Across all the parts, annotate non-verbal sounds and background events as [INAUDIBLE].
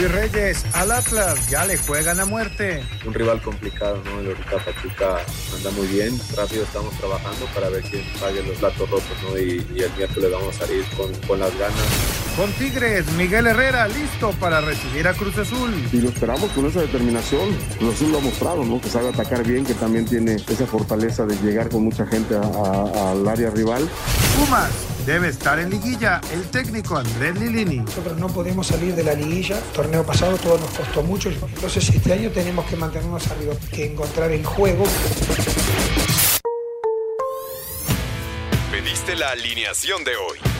Luis Reyes, al Atlas ya le juegan a muerte. Un rival complicado, ¿no? El ahorita Pachuca anda muy bien, rápido estamos trabajando para ver quién pague los platos rotos, ¿no? Y, y el miércoles vamos a salir con, con las ganas. Con Tigres, Miguel Herrera listo para recibir a Cruz Azul. Y lo esperamos con esa determinación. Cruz Azul lo ha mostrado, ¿no? Que sabe atacar bien, que también tiene esa fortaleza de llegar con mucha gente al área rival. Pumas debe estar en liguilla el técnico Andrés Lilini. Nosotros no podemos salir de la liguilla. El torneo pasado todo nos costó mucho. Entonces este año tenemos que mantenernos arriba, que encontrar el juego. Pediste la alineación de hoy.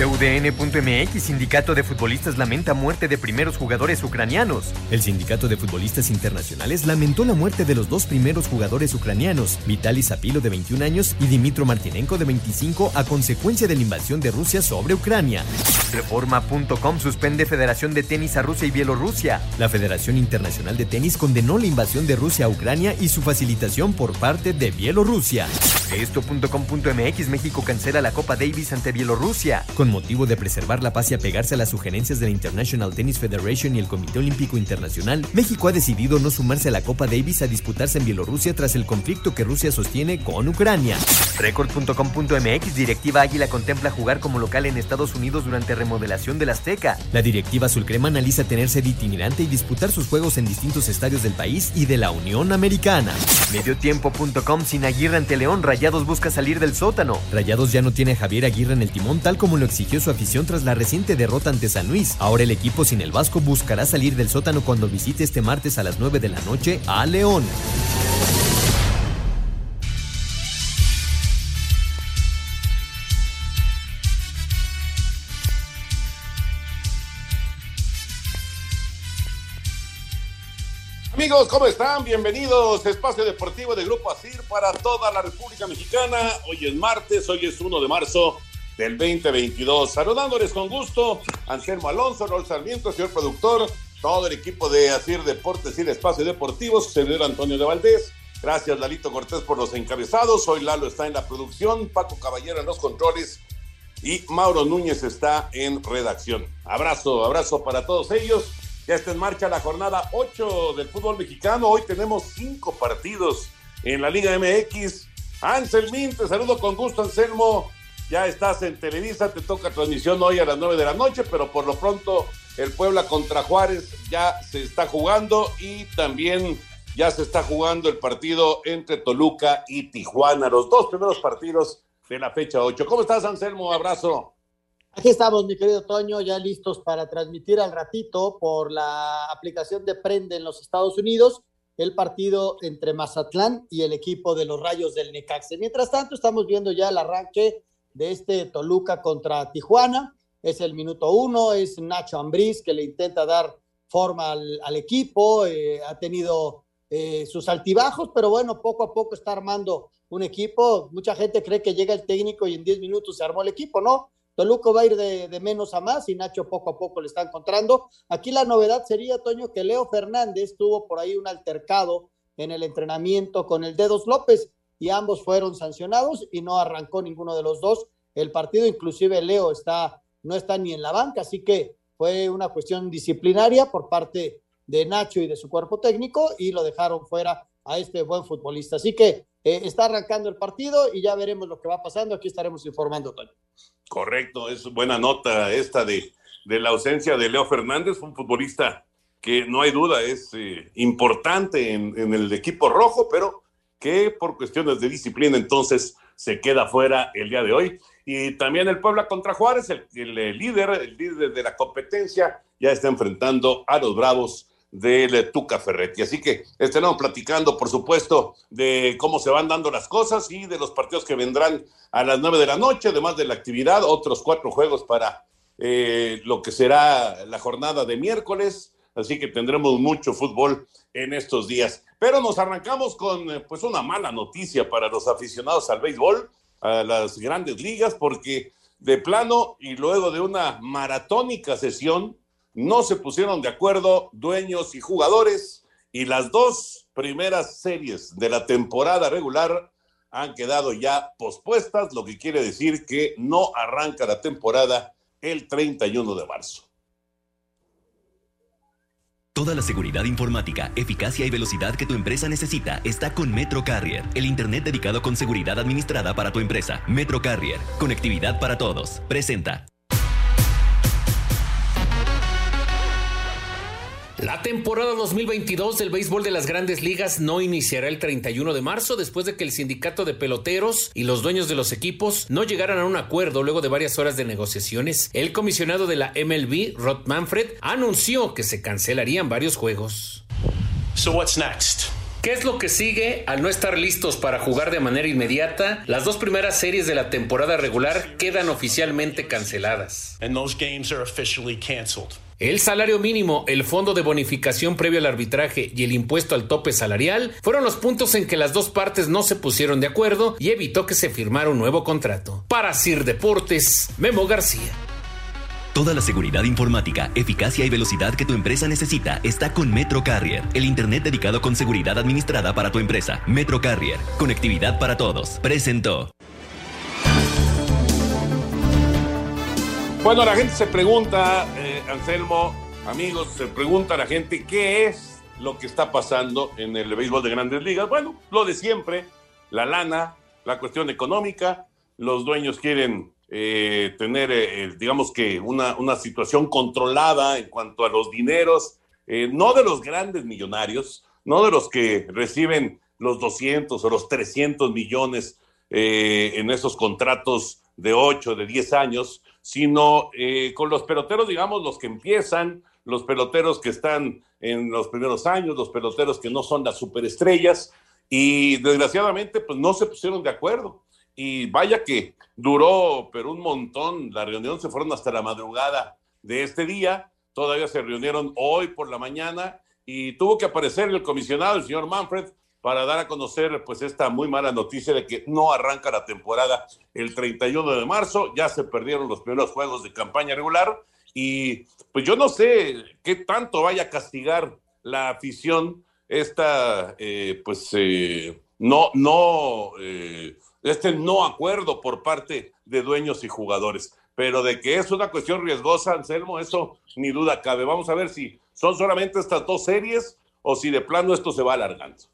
TUDN.mx, Sindicato de Futbolistas lamenta muerte de primeros jugadores ucranianos. El Sindicato de Futbolistas Internacionales lamentó la muerte de los dos primeros jugadores ucranianos, Vitaly Zapilo de 21 años y Dimitro Martinenko de 25 a consecuencia de la invasión de Rusia sobre Ucrania. Reforma.com suspende Federación de Tenis a Rusia y Bielorrusia. La Federación Internacional de Tenis condenó la invasión de Rusia a Ucrania y su facilitación por parte de Bielorrusia. Esto.com.mx México cancela la Copa Davis ante Bielorrusia. Con motivo de preservar la paz y apegarse a las sugerencias de la International Tennis Federation y el Comité Olímpico Internacional, México ha decidido no sumarse a la Copa Davis a disputarse en Bielorrusia tras el conflicto que Rusia sostiene con Ucrania. Record.com.mx Directiva Águila contempla jugar como local en Estados Unidos durante remodelación del Azteca. La directiva azulcrema analiza tener sede itinerante y disputar sus juegos en distintos estadios del país y de la Unión Americana. Mediotiempo.com Sin Aguirre ante León, Rayados busca salir del sótano. Rayados ya no tiene a Javier Aguirre en el timón tal como lo exigió su afición tras la reciente derrota ante San Luis. Ahora el equipo sin el Vasco buscará salir del sótano cuando visite este martes a las 9 de la noche a León. Amigos, ¿cómo están? Bienvenidos a Espacio Deportivo de Grupo ASIR para toda la República Mexicana. Hoy es martes, hoy es 1 de marzo del 2022. Saludándoles con gusto, Anselmo Alonso, Raúl Sarmiento, señor productor, todo el equipo de ASIR Deportes y el Espacio Deportivo, su servidor Antonio de Valdés. Gracias, Lalito Cortés, por los encabezados. Hoy Lalo está en la producción, Paco Caballero en los controles y Mauro Núñez está en redacción. Abrazo, abrazo para todos ellos. Ya está en marcha la jornada 8 del fútbol mexicano. Hoy tenemos cinco partidos en la Liga MX. Anselmín, te saludo con gusto, Anselmo. Ya estás en Televisa, te toca transmisión hoy a las 9 de la noche, pero por lo pronto el Puebla contra Juárez ya se está jugando y también ya se está jugando el partido entre Toluca y Tijuana, los dos primeros partidos de la fecha 8. ¿Cómo estás, Anselmo? Abrazo. Aquí estamos, mi querido Toño, ya listos para transmitir al ratito por la aplicación de Prende en los Estados Unidos el partido entre Mazatlán y el equipo de los Rayos del Necaxe. Mientras tanto, estamos viendo ya el arranque de este Toluca contra Tijuana. Es el minuto uno, es Nacho Ambriz que le intenta dar forma al, equipo, eh, ha tenido eh, sus altibajos, pero bueno, poco a poco está armando un equipo. Mucha gente cree que llega el técnico y en 10 minutos se armó el equipo, ¿no? Toluco va a ir de, menos a más y Nacho poco a poco le está encontrando. Aquí la novedad sería, Toño, que Leo Fernández tuvo por ahí un altercado en el entrenamiento con el Dedos López y ambos fueron sancionados y no arrancó ninguno de los dos el partido. Inclusive Leo está, no está ni en la banca, así que fue una cuestión disciplinaria por parte de Nacho y de su cuerpo técnico y lo dejaron fuera a este buen futbolista. Así que eh, está arrancando el partido y ya veremos lo que va pasando. Aquí estaremos informando, Toño. Correcto, es buena nota esta de, de la ausencia de Leo Fernández, un futbolista que no hay duda es eh, importante en, en, el equipo rojo, pero que por cuestiones de disciplina entonces se queda fuera el día de hoy. Y también el Puebla contra Juárez, el, líder, el líder de la competencia, ya está enfrentando a los Bravos del Tuca Ferretti. Así que estaremos platicando, por supuesto, de cómo se van dando las cosas y de los partidos que vendrán a las nueve de la noche, además de la actividad, otros cuatro juegos para eh, lo que será la jornada de miércoles. Así que tendremos mucho fútbol en estos días. Pero nos arrancamos con eh, pues una mala noticia para los aficionados al béisbol, a las grandes ligas, porque de plano y luego de una maratónica sesión, no se pusieron de acuerdo dueños y jugadores y las dos primeras series de la temporada regular han quedado ya pospuestas, lo que quiere decir que no arranca la temporada el 31 de marzo. Toda la seguridad informática, eficacia y velocidad que tu empresa necesita está con Metro Carrier, el Internet dedicado con seguridad administrada para tu empresa. Metro Carrier, conectividad para todos. Presenta. La temporada 2022 del béisbol de las grandes ligas no iniciará el 31 de marzo después de que el sindicato de peloteros y los dueños de los equipos no llegaran a un acuerdo luego de varias horas de negociaciones. El comisionado de la MLB, Rod Manfred, anunció que se cancelarían varios juegos. So what's next? ¿Qué es lo que sigue al no estar listos para jugar de manera inmediata? Las dos primeras series de la temporada regular quedan oficialmente canceladas. And those games are officially canceled. El salario mínimo, el fondo de bonificación previo al arbitraje y el impuesto al tope salarial fueron los puntos en que las dos partes no se pusieron de acuerdo y evitó que se firmara un nuevo contrato. Para Sir Deportes, Memo García. Toda la seguridad informática, eficacia y velocidad que tu empresa necesita está con Metro Carrier, el Internet dedicado con seguridad administrada para tu empresa. Metro Carrier, conectividad para todos. Presentó. Bueno, la gente se pregunta, eh, Anselmo, amigos, se pregunta la gente qué es lo que está pasando en el béisbol de grandes ligas. Bueno, lo de siempre, la lana, la cuestión económica, los dueños quieren eh, tener, eh, digamos que, una, una, situación controlada en cuanto a los dineros, eh, no de los grandes millonarios, no de los que reciben los 200 o los 300 millones eh, en esos contratos de 8, de 10 años, sino eh, con los peloteros, digamos, los que empiezan, los peloteros que están en los primeros años, los peloteros que no son las superestrellas, y desgraciadamente, pues no se pusieron de acuerdo. Y vaya que duró, pero un montón, la reunión se fueron hasta la madrugada de este día, todavía se reunieron hoy por la mañana y tuvo que aparecer el comisionado, el señor Manfred, para dar a conocer pues esta muy mala noticia de que no arranca la temporada. El 31 de marzo, ya se perdieron los primeros juegos de campaña regular y pues yo no sé qué tanto vaya a castigar la afición esta eh, pues eh, no no eh, este no acuerdo por parte de dueños y jugadores. Pero de que es una cuestión riesgosa Anselmo eso ni duda cabe. Vamos a ver si son solamente estas dos series o si de plano esto se va alargando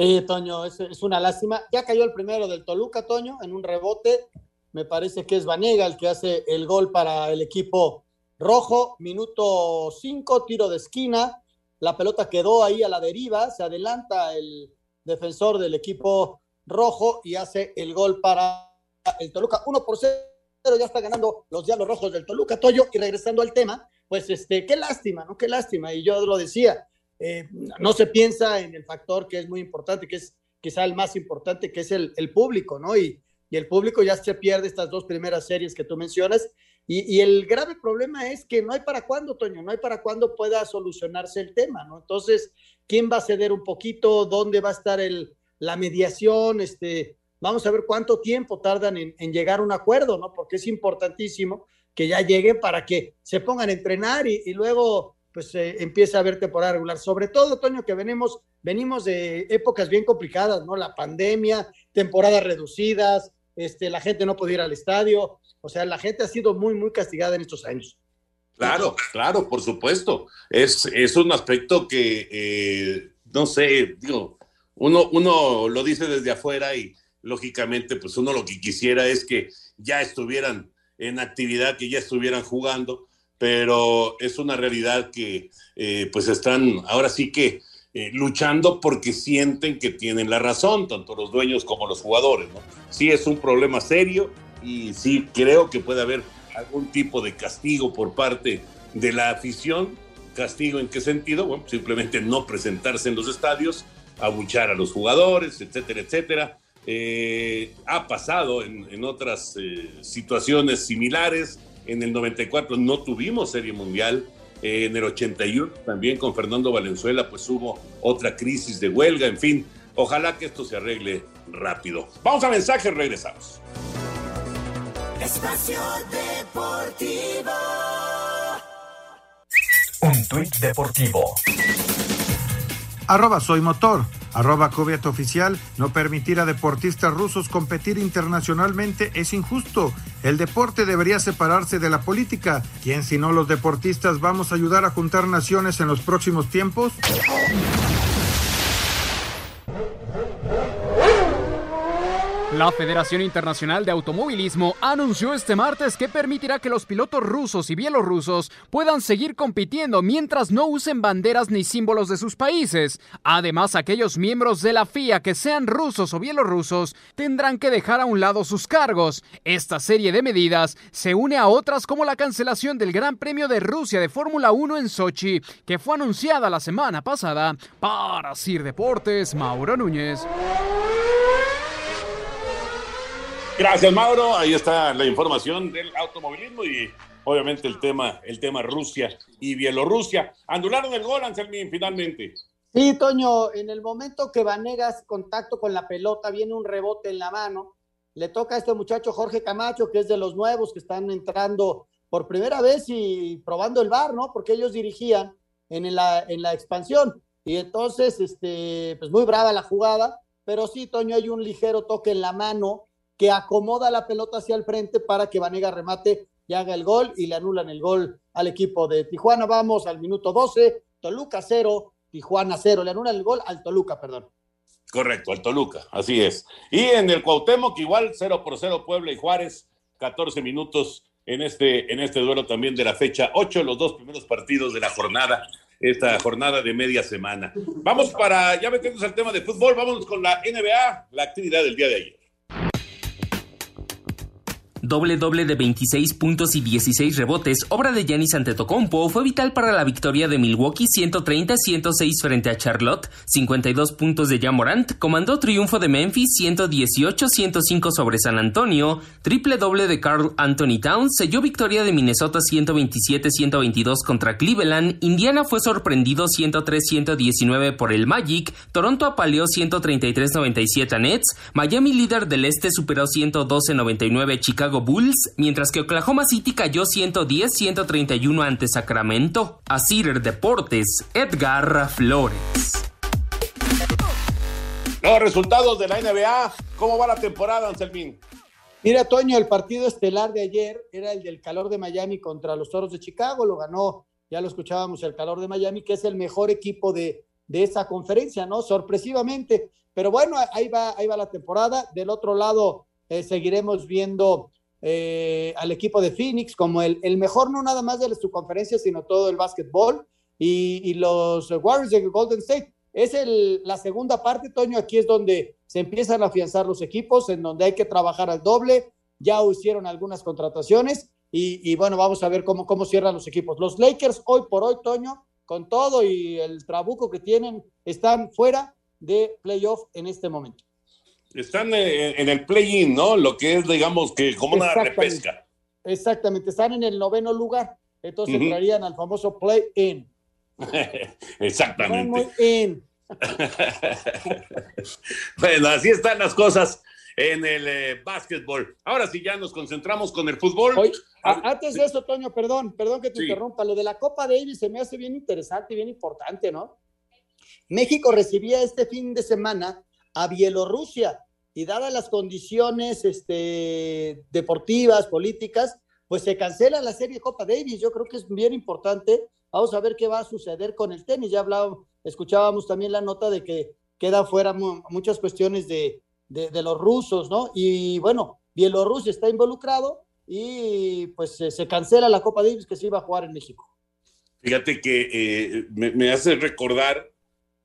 Sí, Toño, es, una lástima. Ya cayó el primero del Toluca, Toño, en un rebote. Me parece que es Vanega el que hace el gol para el equipo rojo. Minuto 5, tiro de esquina. La pelota quedó ahí a la deriva. Se adelanta el defensor del equipo rojo y hace el gol para el Toluca. 1 por 0, ya está ganando los Diablos Rojos del Toluca, Toño. Y regresando al tema, pues este, qué lástima, ¿no? Qué lástima. Y yo lo decía, eh, no se piensa en el factor que es muy importante, que es quizá el más importante, que es el, público, ¿no? Y, y, el público ya se pierde estas dos primeras series que tú mencionas. Y, el grave problema es que no hay para cuándo, Toño, no hay para cuándo pueda solucionarse el tema, ¿no? Entonces, ¿quién va a ceder un poquito? ¿Dónde va a estar el, la mediación? Este, vamos a ver cuánto tiempo tardan en, llegar a un acuerdo, ¿no? Porque es importantísimo que ya lleguen para que se pongan a entrenar y luego pues eh, empieza a haber temporada regular. Sobre todo, Toño, que venimos, venimos de épocas bien complicadas, ¿no? La pandemia, temporadas reducidas, este, la gente no podía ir al estadio, o sea, la gente ha sido muy, muy castigada en estos años. Claro, claro, por supuesto. Es, es un aspecto que, eh, no sé, digo, uno, uno lo dice desde afuera y lógicamente, pues uno lo que quisiera es que ya estuvieran en actividad, que ya estuvieran jugando, pero es una realidad que eh, pues están ahora sí que eh, luchando porque sienten que tienen la razón, tanto los dueños como los jugadores. ¿no? Sí es un problema serio y sí creo que puede haber algún tipo de castigo por parte de la afición, ¿Castigo en qué sentido? Bueno, simplemente no presentarse en los estadios, abuchar a los jugadores, etcétera, etcétera. Eh, ha pasado en, otras eh, situaciones similares. En el 94 no tuvimos Serie Mundial. Eh, en el 81 también con Fernando Valenzuela pues hubo otra crisis de huelga. En fin, ojalá que esto se arregle rápido. Vamos a mensajes, regresamos. Espacio Deportivo. Un tuit deportivo. Arroba soy motor. Arroba Coviat Oficial, no permitir a deportistas rusos competir internacionalmente es injusto. El deporte debería separarse de la política. ¿Quién si no los deportistas vamos a ayudar a juntar naciones en los próximos tiempos? La Federación Internacional de Automovilismo anunció este martes que permitirá que los pilotos rusos y bielorrusos puedan seguir compitiendo mientras no usen banderas ni símbolos de sus países. Además, aquellos miembros de la FIA que sean rusos o bielorrusos tendrán que dejar a un lado sus cargos. Esta serie de medidas se une a otras como la cancelación del Gran Premio de Rusia de Fórmula 1 en Sochi, que fue anunciada la semana pasada. Para Sir Deportes, Mauro Núñez. Gracias, Mauro. Ahí está la información del automovilismo y obviamente el tema, el tema Rusia y Bielorrusia. Anularon el gol, Anselmín, finalmente. Sí, Toño, en el momento que Vanegas contacto con la pelota, viene un rebote en la mano. Le toca a este muchacho Jorge Camacho, que es de los nuevos que están entrando por primera vez y probando el bar, ¿no? Porque ellos dirigían en la, en la expansión. Y entonces, este, pues muy brava la jugada, pero sí, Toño, hay un ligero toque en la mano que acomoda la pelota hacia el frente para que Vanega remate y haga el gol y le anulan el gol al equipo de Tijuana. Vamos al minuto 12, Toluca 0, Tijuana 0. Le anulan el gol al Toluca, perdón. Correcto, al Toluca, así es. Y en el Cuauhtémoc igual 0 por 0 Puebla y Juárez, 14 minutos en este, en este duelo también de la fecha 8, los dos primeros partidos de la jornada, esta jornada de media semana. Vamos para, ya metiéndonos al tema de fútbol, vamos con la NBA, la actividad del día de ayer. Doble doble de 26 puntos y 16 rebotes, obra de Giannis Antetokounmpo, fue vital para la victoria de Milwaukee 130-106 frente a Charlotte. 52 puntos de Jamorant, comandó triunfo de Memphis 118-105 sobre San Antonio. Triple doble de Carl Anthony Towns, selló victoria de Minnesota 127-122 contra Cleveland. Indiana fue sorprendido 103-119 por el Magic. Toronto apaleó 133-97 a Nets. Miami líder del este superó 112-99 Chicago Bulls, mientras que Oklahoma City cayó 110-131 ante Sacramento. A Cider Deportes, Edgar Flores. Los resultados de la NBA, ¿cómo va la temporada, Anselmín? Mira, Toño, el partido estelar de ayer era el del calor de Miami contra los Toros de Chicago, lo ganó, ya lo escuchábamos, el calor de Miami, que es el mejor equipo de, de esa conferencia, ¿no? Sorpresivamente. Pero bueno, ahí va, ahí va la temporada. Del otro lado, eh, seguiremos viendo eh, al equipo de Phoenix como el, el, mejor, no nada más de su conferencia, sino todo el básquetbol. Y, los Warriors de Golden State. Es el, la segunda parte, Toño. Aquí es donde se empiezan a afianzar los equipos, en donde hay que trabajar al doble. Ya hicieron algunas contrataciones. Y, y bueno, vamos a ver cómo, cómo cierran los equipos. Los Lakers, hoy por hoy, Toño, con todo y el trabuco que tienen, están fuera de playoff en este momento. Están en el play-in, ¿no? Lo que es, digamos, que como una repesca. Exactamente, están en el noveno lugar, entonces entrarían al famoso play-in. [LAUGHS] Exactamente. In. [LAUGHS] bueno, así están las cosas en el eh, básquetbol. Ahora sí, ya nos concentramos con el fútbol. antes de eso, Toño, perdón, perdón que te interrumpa. Lo de la Copa Davis se me hace bien interesante y bien importante, ¿no? México recibía este fin de semana a Bielorrusia y dadas las condiciones este, deportivas, políticas, pues se cancela la serie Copa Davis. Yo creo que es bien importante. Vamos a ver qué va a suceder con el tenis. Ya hablábamos, escuchábamos también la nota de que quedan fuera muchas cuestiones de, de, los rusos, ¿no? Y bueno, Bielorrusia está involucrado y pues se, cancela la Copa Davis que se iba a jugar en México. Fíjate que eh, me hace recordar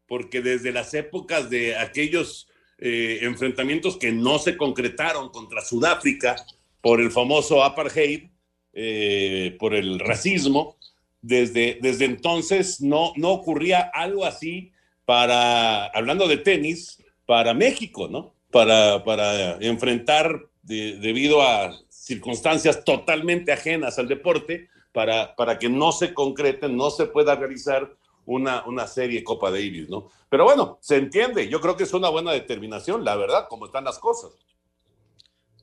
porque desde las épocas de aquellos eh, enfrentamientos que no se concretaron contra Sudáfrica por el famoso apartheid, eh, por el racismo, desde, desde entonces no, no ocurría algo así para, hablando de tenis, para México, ¿no? Para, para enfrentar debido a circunstancias totalmente ajenas al deporte, para, para que no se concrete, no se pueda realizar una, una serie Copa Davis, ¿no? Pero bueno, se entiende, yo creo que es una buena determinación, la verdad, como están las cosas.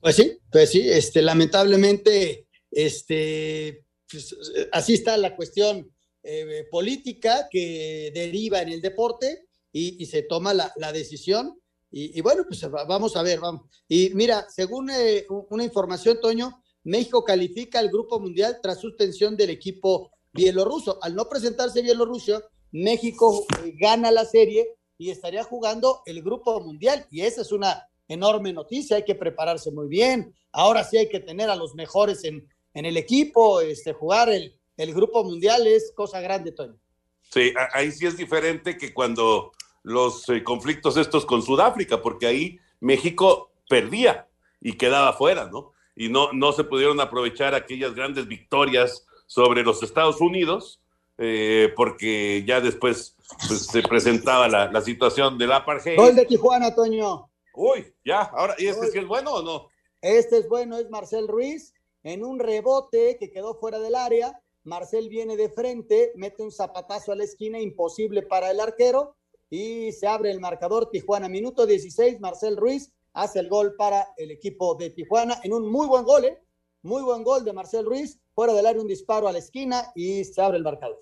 Pues sí, pues sí, este, lamentablemente, este, pues, así está la cuestión eh, política que deriva en el deporte y, se toma la, decisión. Y, bueno, pues vamos a ver, vamos. Y mira, según eh, una información, Toño, México califica al Grupo Mundial tras suspensión del equipo bielorruso. Al no presentarse Bielorrusia, México eh, gana la serie y estaría jugando el Grupo Mundial. Y esa es una enorme noticia, hay que prepararse muy bien. Ahora sí hay que tener a los mejores en, en el equipo, este, jugar el, el Grupo Mundial es cosa grande, Toño. Sí, ahí sí es diferente que cuando los eh, conflictos estos con Sudáfrica, porque ahí México perdía y quedaba fuera, ¿no? Y no, no se pudieron aprovechar aquellas grandes victorias sobre los Estados Unidos, eh, porque ya después pues, se presentaba la, la, situación del apartheid. Gol de Tijuana, Toño. Uy, ya, ahora, ¿y este sí es bueno o no? Este es bueno, es Marcel Ruiz, en un rebote que quedó fuera del área. Marcel viene de frente, mete un zapatazo a la esquina, imposible para el arquero, y se abre el marcador Tijuana. Minuto 16, Marcel Ruiz hace el gol para el equipo de Tijuana en un muy buen gol, ¿eh? Muy buen gol de Marcel Ruiz, fuera del área un disparo a la esquina y se abre el marcador.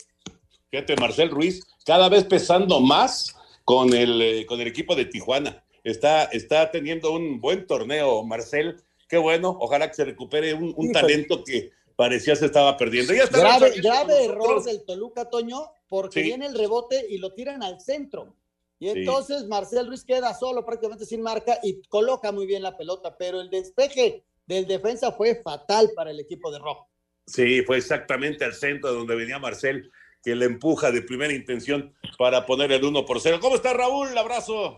Fíjate, Marcel Ruiz cada vez pesando más con el, eh, con el equipo de Tijuana. Está, está teniendo un buen torneo, Marcel. Qué bueno, ojalá que se recupere un, talento que parecía se estaba perdiendo. grave, grave error del Toluca, Toño, porque viene el rebote y lo tiran al centro. Y entonces Marcel Ruiz queda solo, prácticamente sin marca, y coloca muy bien la pelota, pero el despeje del defensa fue fatal para el equipo de Rojo. Sí, fue exactamente al centro donde venía Marcel, que le empuja de primera intención para poner el 1 por 0. ¿Cómo está Raúl? Abrazo.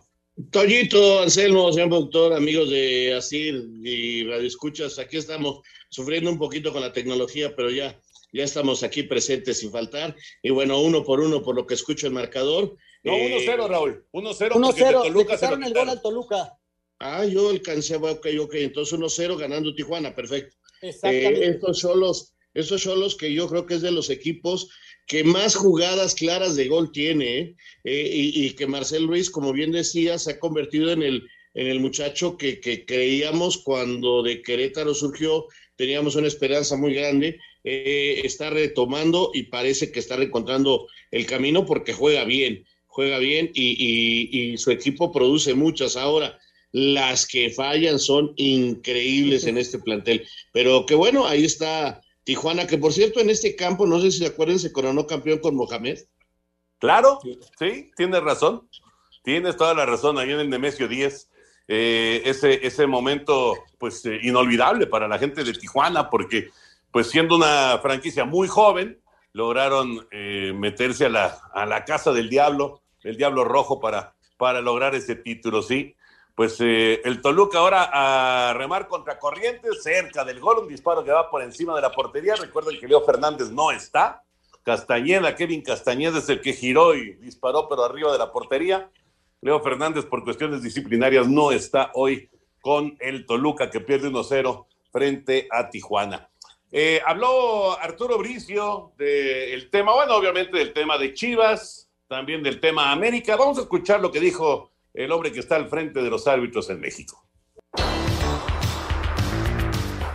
Toñito, Anselmo, señor doctor, amigos de Asir y Radio Escuchas, aquí estamos sufriendo un poquito con la tecnología, pero ya, ya estamos aquí presentes sin faltar. Y bueno, uno por uno, por lo que escucho el marcador, no, 1-0, eh, Raúl. 1-0. 1-0. Toluca se el gol al Toluca. Ah, yo alcancé, ok, ok. Entonces 1-0 ganando Tijuana, perfecto. Exactamente. Eh, estos son los, esos son los que yo creo que es de los equipos que más jugadas claras de gol tiene, ¿eh? y, que Marcel Ruiz, como bien decía, se ha convertido en el, en el muchacho que, que creíamos cuando de Querétaro surgió, teníamos una esperanza muy grande, está retomando y parece que está reencontrando el camino porque juega bien juega bien y, su equipo produce muchas. Ahora, las que fallan son increíbles en este plantel. Pero qué bueno, ahí está Tijuana, que por cierto en este campo, no sé si se acuerdan, se coronó campeón con Mohamed. Claro, sí, tienes razón. Tienes toda la razón, ahí en el Nemesio 10. Eh, ese, ese momento, pues, eh, inolvidable para la gente de Tijuana, porque, pues, siendo una franquicia muy joven, lograron eh, meterse a la, a la casa del diablo el Diablo Rojo para, para lograr ese título, ¿sí? Pues eh, el Toluca ahora a remar contra Corrientes, cerca del gol, un disparo que va por encima de la portería. Recuerden que Leo Fernández no está. Castañeda, Kevin Castañeda es el que giró y disparó, pero arriba de la portería. Leo Fernández, por cuestiones disciplinarias, no está hoy con el Toluca, que pierde 1-0 frente a Tijuana. Eh, habló Arturo Bricio del tema, bueno, obviamente del tema de Chivas, también del tema América. Vamos a escuchar lo que dijo el hombre que está al frente de los árbitros en México.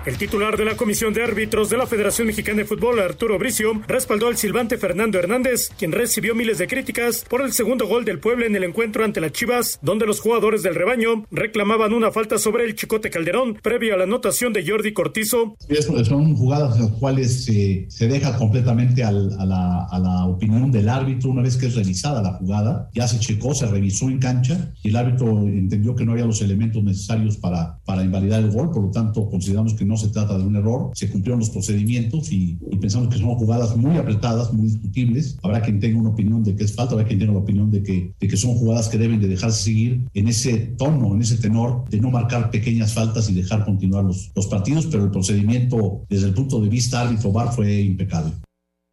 El titular de la Comisión de Árbitros de la Federación Mexicana de Fútbol, Arturo Bricio, respaldó al silbante Fernando Hernández, quien recibió miles de críticas por el segundo gol del pueblo en el encuentro ante las Chivas, donde los jugadores del rebaño reclamaban una falta sobre el Chicote Calderón previo a la anotación de Jordi Cortizo. Son jugadas en las cuales se deja completamente a, la, opinión del árbitro una vez que es revisada la jugada. Ya se checó, se revisó en cancha y el árbitro entendió que no había los elementos necesarios para, para invalidar el gol, por lo tanto consideramos que no se trata de un error, se cumplieron los procedimientos y, pensamos que son jugadas muy apretadas, muy discutibles. Habrá quien tenga una opinión de que es falta, habrá quien tenga la opinión de que, de que son jugadas que deben de dejarse seguir en ese tono, en ese tenor de no marcar pequeñas faltas y dejar continuar los, los partidos, pero el procedimiento desde el punto de vista árbitro VAR fue impecable.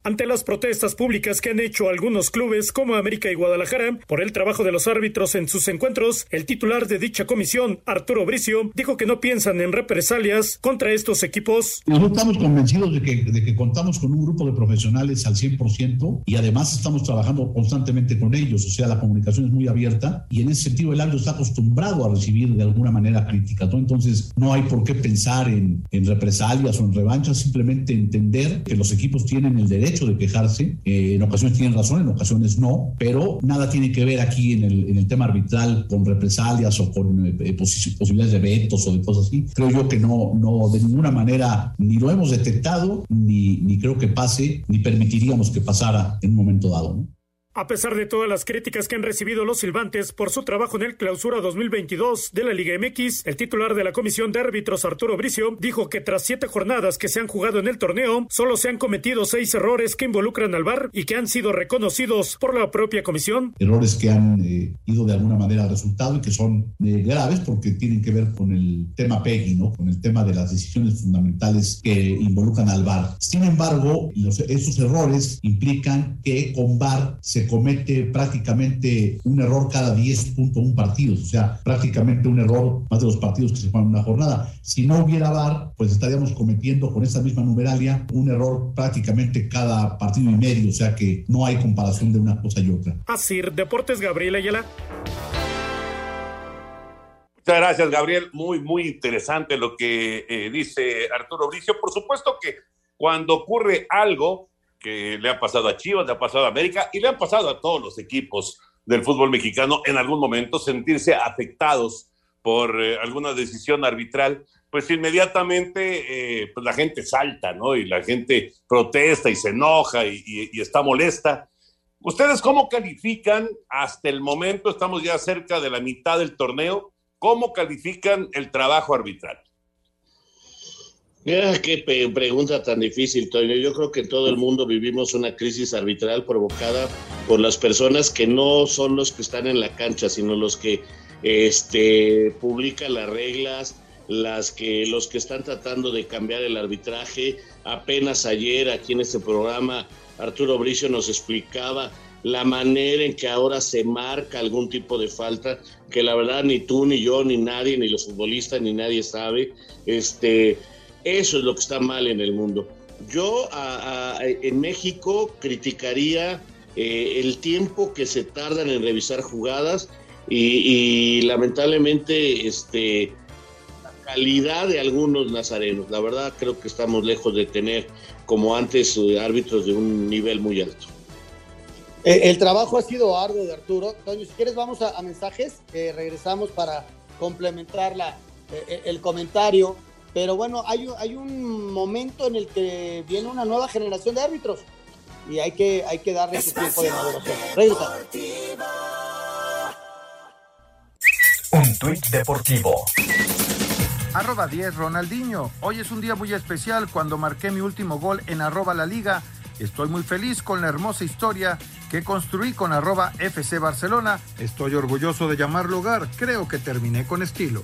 Ante las protestas públicas que han hecho algunos clubes como América y Guadalajara por el trabajo de los árbitros en sus encuentros, el titular de dicha comisión, Arturo Bricio, dijo que no piensan en represalias contra estos equipos. Nosotros estamos convencidos de que, de que contamos con un grupo de profesionales al 100% y además estamos trabajando constantemente con ellos, o sea, la comunicación es muy abierta y en ese sentido el árbitro está acostumbrado a recibir de alguna manera críticas, ¿no? Entonces no hay por qué pensar en, en represalias o en revanchas, simplemente entender que los equipos tienen el derecho de quejarse. Eh, en ocasiones tienen razón, en ocasiones no, pero nada tiene que ver aquí en el, en el tema arbitral con represalias o con eh, posibilidades de vetos o de cosas así. Creo yo que no, no de ninguna manera ni lo hemos detectado, ni, ni creo que pase, ni permitiríamos que pasara en un momento dado. ¿no? A pesar de todas las críticas que han recibido los silbantes por su trabajo en el clausura 2022 de la Liga MX, el titular de la Comisión de Árbitros, Arturo Bricio, dijo que tras siete jornadas que se han jugado en el torneo, solo se han cometido seis errores que involucran al VAR y que han sido reconocidos por la propia comisión. Errores que han eh, ido de alguna manera al resultado y que son eh, graves porque tienen que ver con el tema PEGI, ¿no? con el tema de las decisiones fundamentales que involucran al VAR. Sin embargo, los, esos errores implican que con VAR se comete prácticamente un error cada 10.1 partidos, o sea, prácticamente un error más de los partidos que se juegan en una jornada. Si no hubiera VAR, pues estaríamos cometiendo con esa misma numeralia un error prácticamente cada partido y medio, o sea que no hay comparación de una cosa y otra. Así, Deportes Gabriel Ayala. Muchas gracias, Gabriel. Muy, muy interesante lo que eh, dice Arturo Bricio. Por supuesto que cuando ocurre algo, que le ha pasado a Chivas, le ha pasado a América y le ha pasado a todos los equipos del fútbol mexicano en algún momento sentirse afectados por eh, alguna decisión arbitral, pues inmediatamente eh, pues la gente salta, ¿no? Y la gente protesta y se enoja y, está molesta. ¿Ustedes cómo califican hasta el momento? Estamos ya cerca de la mitad del torneo. ¿Cómo califican el trabajo arbitral? Mira, qué pregunta tan difícil, Toño. Yo creo que todo el mundo vivimos una crisis arbitral provocada por las personas que no son los que están en la cancha, sino los que este, publican las reglas, las que, los que están tratando de cambiar el arbitraje. Apenas ayer aquí en este programa Arturo Bricio nos explicaba la manera en que ahora se marca algún tipo de falta, que la verdad ni tú, ni yo, ni nadie, ni los futbolistas, ni nadie sabe. Este, eso es lo que está mal en el mundo. Yo en México criticaría eh, el tiempo que se tardan en revisar jugadas y, lamentablemente este, la calidad de algunos nazarenos. La verdad creo que estamos lejos de tener como antes eh, árbitros de un nivel muy alto. Eh, el trabajo ha sido arduo de Arturo. Toño, si quieres vamos a, mensajes, regresamos para complementar la, el comentario pero bueno, hay, hay un momento en el que viene una nueva generación de árbitros y hay que, hay que darle su tiempo de maduración. Regresa. Un tuit deportivo. Arroba 10 Ronaldinho. Hoy es un día muy especial cuando marqué mi último gol en arroba la liga. Estoy muy feliz con la hermosa historia que construí con arroba FC Barcelona. Estoy orgulloso de llamarlo hogar. Creo que terminé con estilo.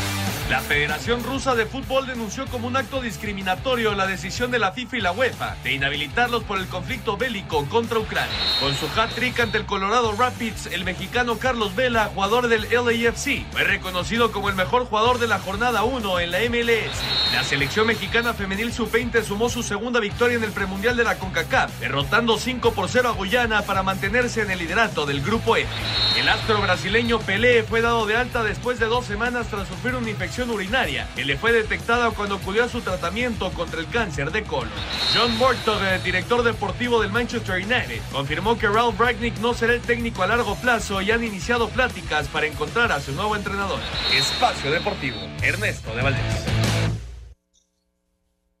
La Federación Rusa de Fútbol denunció como un acto discriminatorio la decisión de la FIFA y la UEFA de inhabilitarlos por el conflicto bélico contra Ucrania. Con su hat-trick ante el Colorado Rapids, el mexicano Carlos Vela, jugador del LAFC, fue reconocido como el mejor jugador de la jornada 1 en la MLS. La selección mexicana femenil sub-20 sumó su segunda victoria en el premundial de la CONCACAF, derrotando 5 por 0 a Guyana para mantenerse en el liderato del grupo F. El astro brasileño Pelé fue dado de alta después de dos semanas tras sufrir una urinaria que le fue detectada cuando acudió a su tratamiento contra el cáncer de colon. John Mortog, el director deportivo del Manchester United, confirmó que Ralph Ragnick no será el técnico a largo plazo y han iniciado pláticas para encontrar a su nuevo entrenador. Espacio Deportivo, Ernesto de Valdés.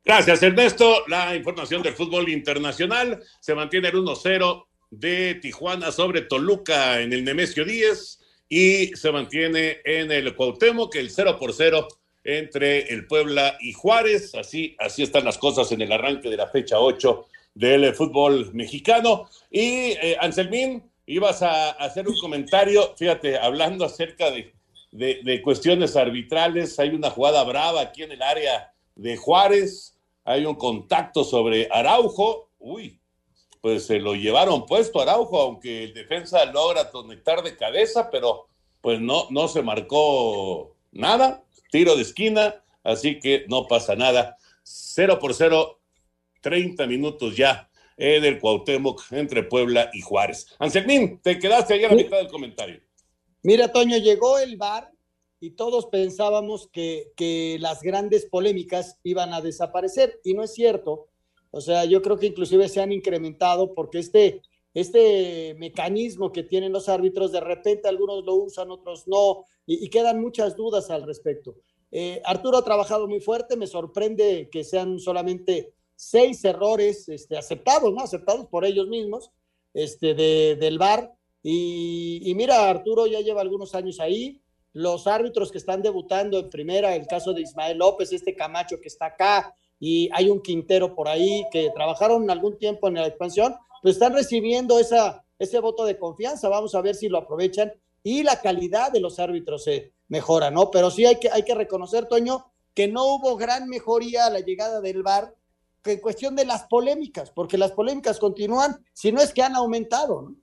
Gracias, Ernesto. La información del fútbol internacional se mantiene el 1-0 de Tijuana sobre Toluca en el Nemesio 10 y se mantiene en el Cuauhtémoc el 0 por 0 entre el Puebla y Juárez. Así, así están las cosas en el arranque de la fecha 8 del fútbol mexicano. Y eh, Anselmín, ibas a hacer un comentario, fíjate, hablando acerca de, de, cuestiones arbitrales. Hay una jugada brava aquí en el área de Juárez. Hay un contacto sobre Araujo. Uy, pues se lo llevaron puesto Araujo, aunque el defensa logra conectar de cabeza, pero pues no, no se marcó nada. Tiro de esquina, así que no pasa nada. Cero por cero, 30 minutos ya eh, del Cuauhtémoc entre Puebla y Juárez. Anselmín, te quedaste ahí a la mitad del comentario. Mira, Toño, llegó el VAR y todos pensábamos que, que las grandes polémicas iban a desaparecer y no es cierto. O sea, yo creo que inclusive se han incrementado porque este, este mecanismo que tienen los árbitros, de repente algunos lo usan, otros no, y, quedan muchas dudas al respecto. Eh, Arturo ha trabajado muy fuerte, me sorprende que sean solamente seis errores este, aceptados, ¿no? Aceptados por ellos mismos, este, de, del VAR, y, mira, Arturo ya lleva algunos años ahí. Los árbitros que están debutando en primera, el caso de Ismael López, este Camacho que está acá, y hay un Quintero por ahí que trabajaron algún tiempo en la expansión, pues están recibiendo esa, ese voto de confianza. Vamos a ver si lo aprovechan y la calidad de los árbitros se mejora, ¿no? Pero sí hay que, hay que reconocer, Toño, que no hubo gran mejoría a la llegada del VAR que en cuestión de las polémicas, porque las polémicas continúan, si no es que han aumentado, ¿no?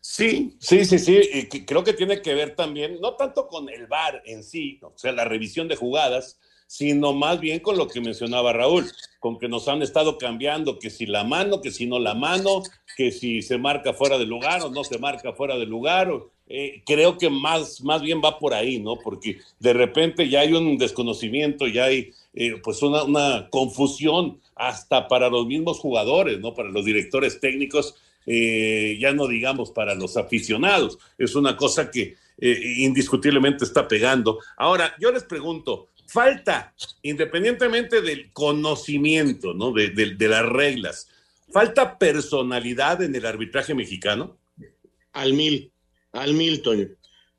Sí, sí, sí, sí. Y creo que tiene que ver también, no tanto con el VAR en sí, o sea, la revisión de jugadas, sino más bien con lo que mencionaba Raúl, con que nos han estado cambiando, que si la mano, que si no la mano, que si se marca fuera de lugar o no se marca fuera de lugar. Eh, creo que más, más bien va por ahí, ¿no? Porque de repente ya hay un desconocimiento, ya hay eh, pues una, una, confusión hasta para los mismos jugadores, ¿no? Para los directores técnicos eh, ya no digamos para los aficionados. Es una cosa que indiscutiblemente está pegando. Ahora, yo les pregunto, falta, independientemente del conocimiento, ¿no? De, las reglas, ¿falta personalidad en el arbitraje mexicano? Al mil, al mil, Toño.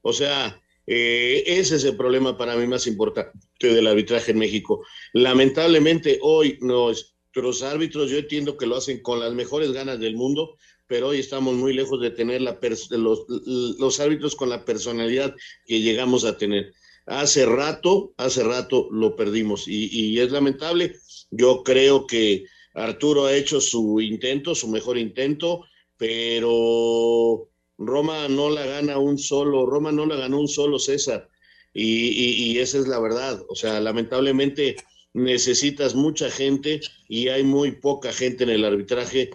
O sea, eh, ese es el problema para mí más importante del arbitraje en México. Lamentablemente hoy nuestros árbitros, yo entiendo que lo hacen con las mejores ganas del mundo, pero hoy estamos muy lejos de tener la los, los árbitros con la personalidad que llegamos a tener. Hace rato, hace rato lo perdimos y, es lamentable. Yo creo que Arturo ha hecho su intento, su mejor intento, pero Roma no la gana un solo, Roma no la ganó un solo César. Y, y, esa es la verdad. O sea, lamentablemente necesitas mucha gente y hay muy poca gente en el arbitraje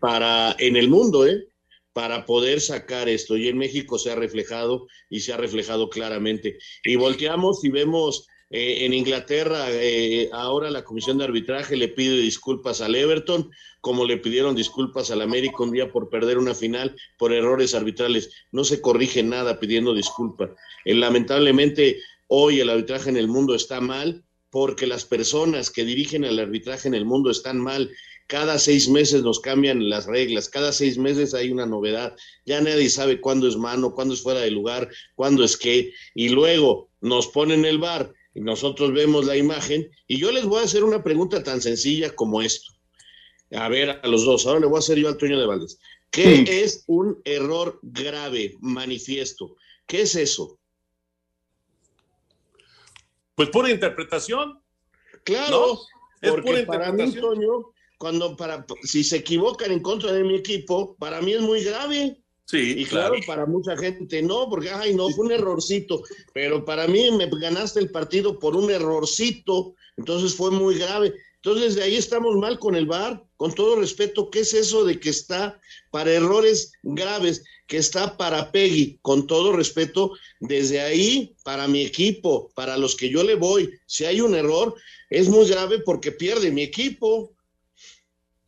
para, en el mundo, ¿eh? Para poder sacar esto. Y en México se ha reflejado y se ha reflejado claramente. Y volteamos y vemos eh, en Inglaterra, eh, ahora la Comisión de Arbitraje le pide disculpas al Everton, como le pidieron disculpas al América un día por perder una final por errores arbitrales. No se corrige nada pidiendo disculpas. Eh, lamentablemente, hoy el arbitraje en el mundo está mal porque las personas que dirigen el arbitraje en el mundo están mal. Cada seis meses nos cambian las reglas, cada seis meses hay una novedad. Ya nadie sabe cuándo es mano, cuándo es fuera de lugar, cuándo es qué. Y luego nos ponen el bar y nosotros vemos la imagen. Y yo les voy a hacer una pregunta tan sencilla como esto. A ver, a los dos. Ahora le voy a hacer yo al Toño de Valdés. ¿Qué es un error grave, manifiesto? ¿Qué es eso? Pues pura interpretación. Claro, es porque para mí, Toño, cuando para si se equivocan en contra de mi equipo, para mí es muy grave. Sí, y claro, para mucha gente no, porque ay, no, fue un errorcito, pero para mí me ganaste el partido por un errorcito, entonces fue muy grave. Entonces, de ahí estamos mal con el VAR, con todo respeto, ¿qué es eso de que está para errores graves, que está para Peggy, con todo respeto, desde ahí, para mi equipo, para los que yo le voy, si hay un error, es muy grave porque pierde mi equipo.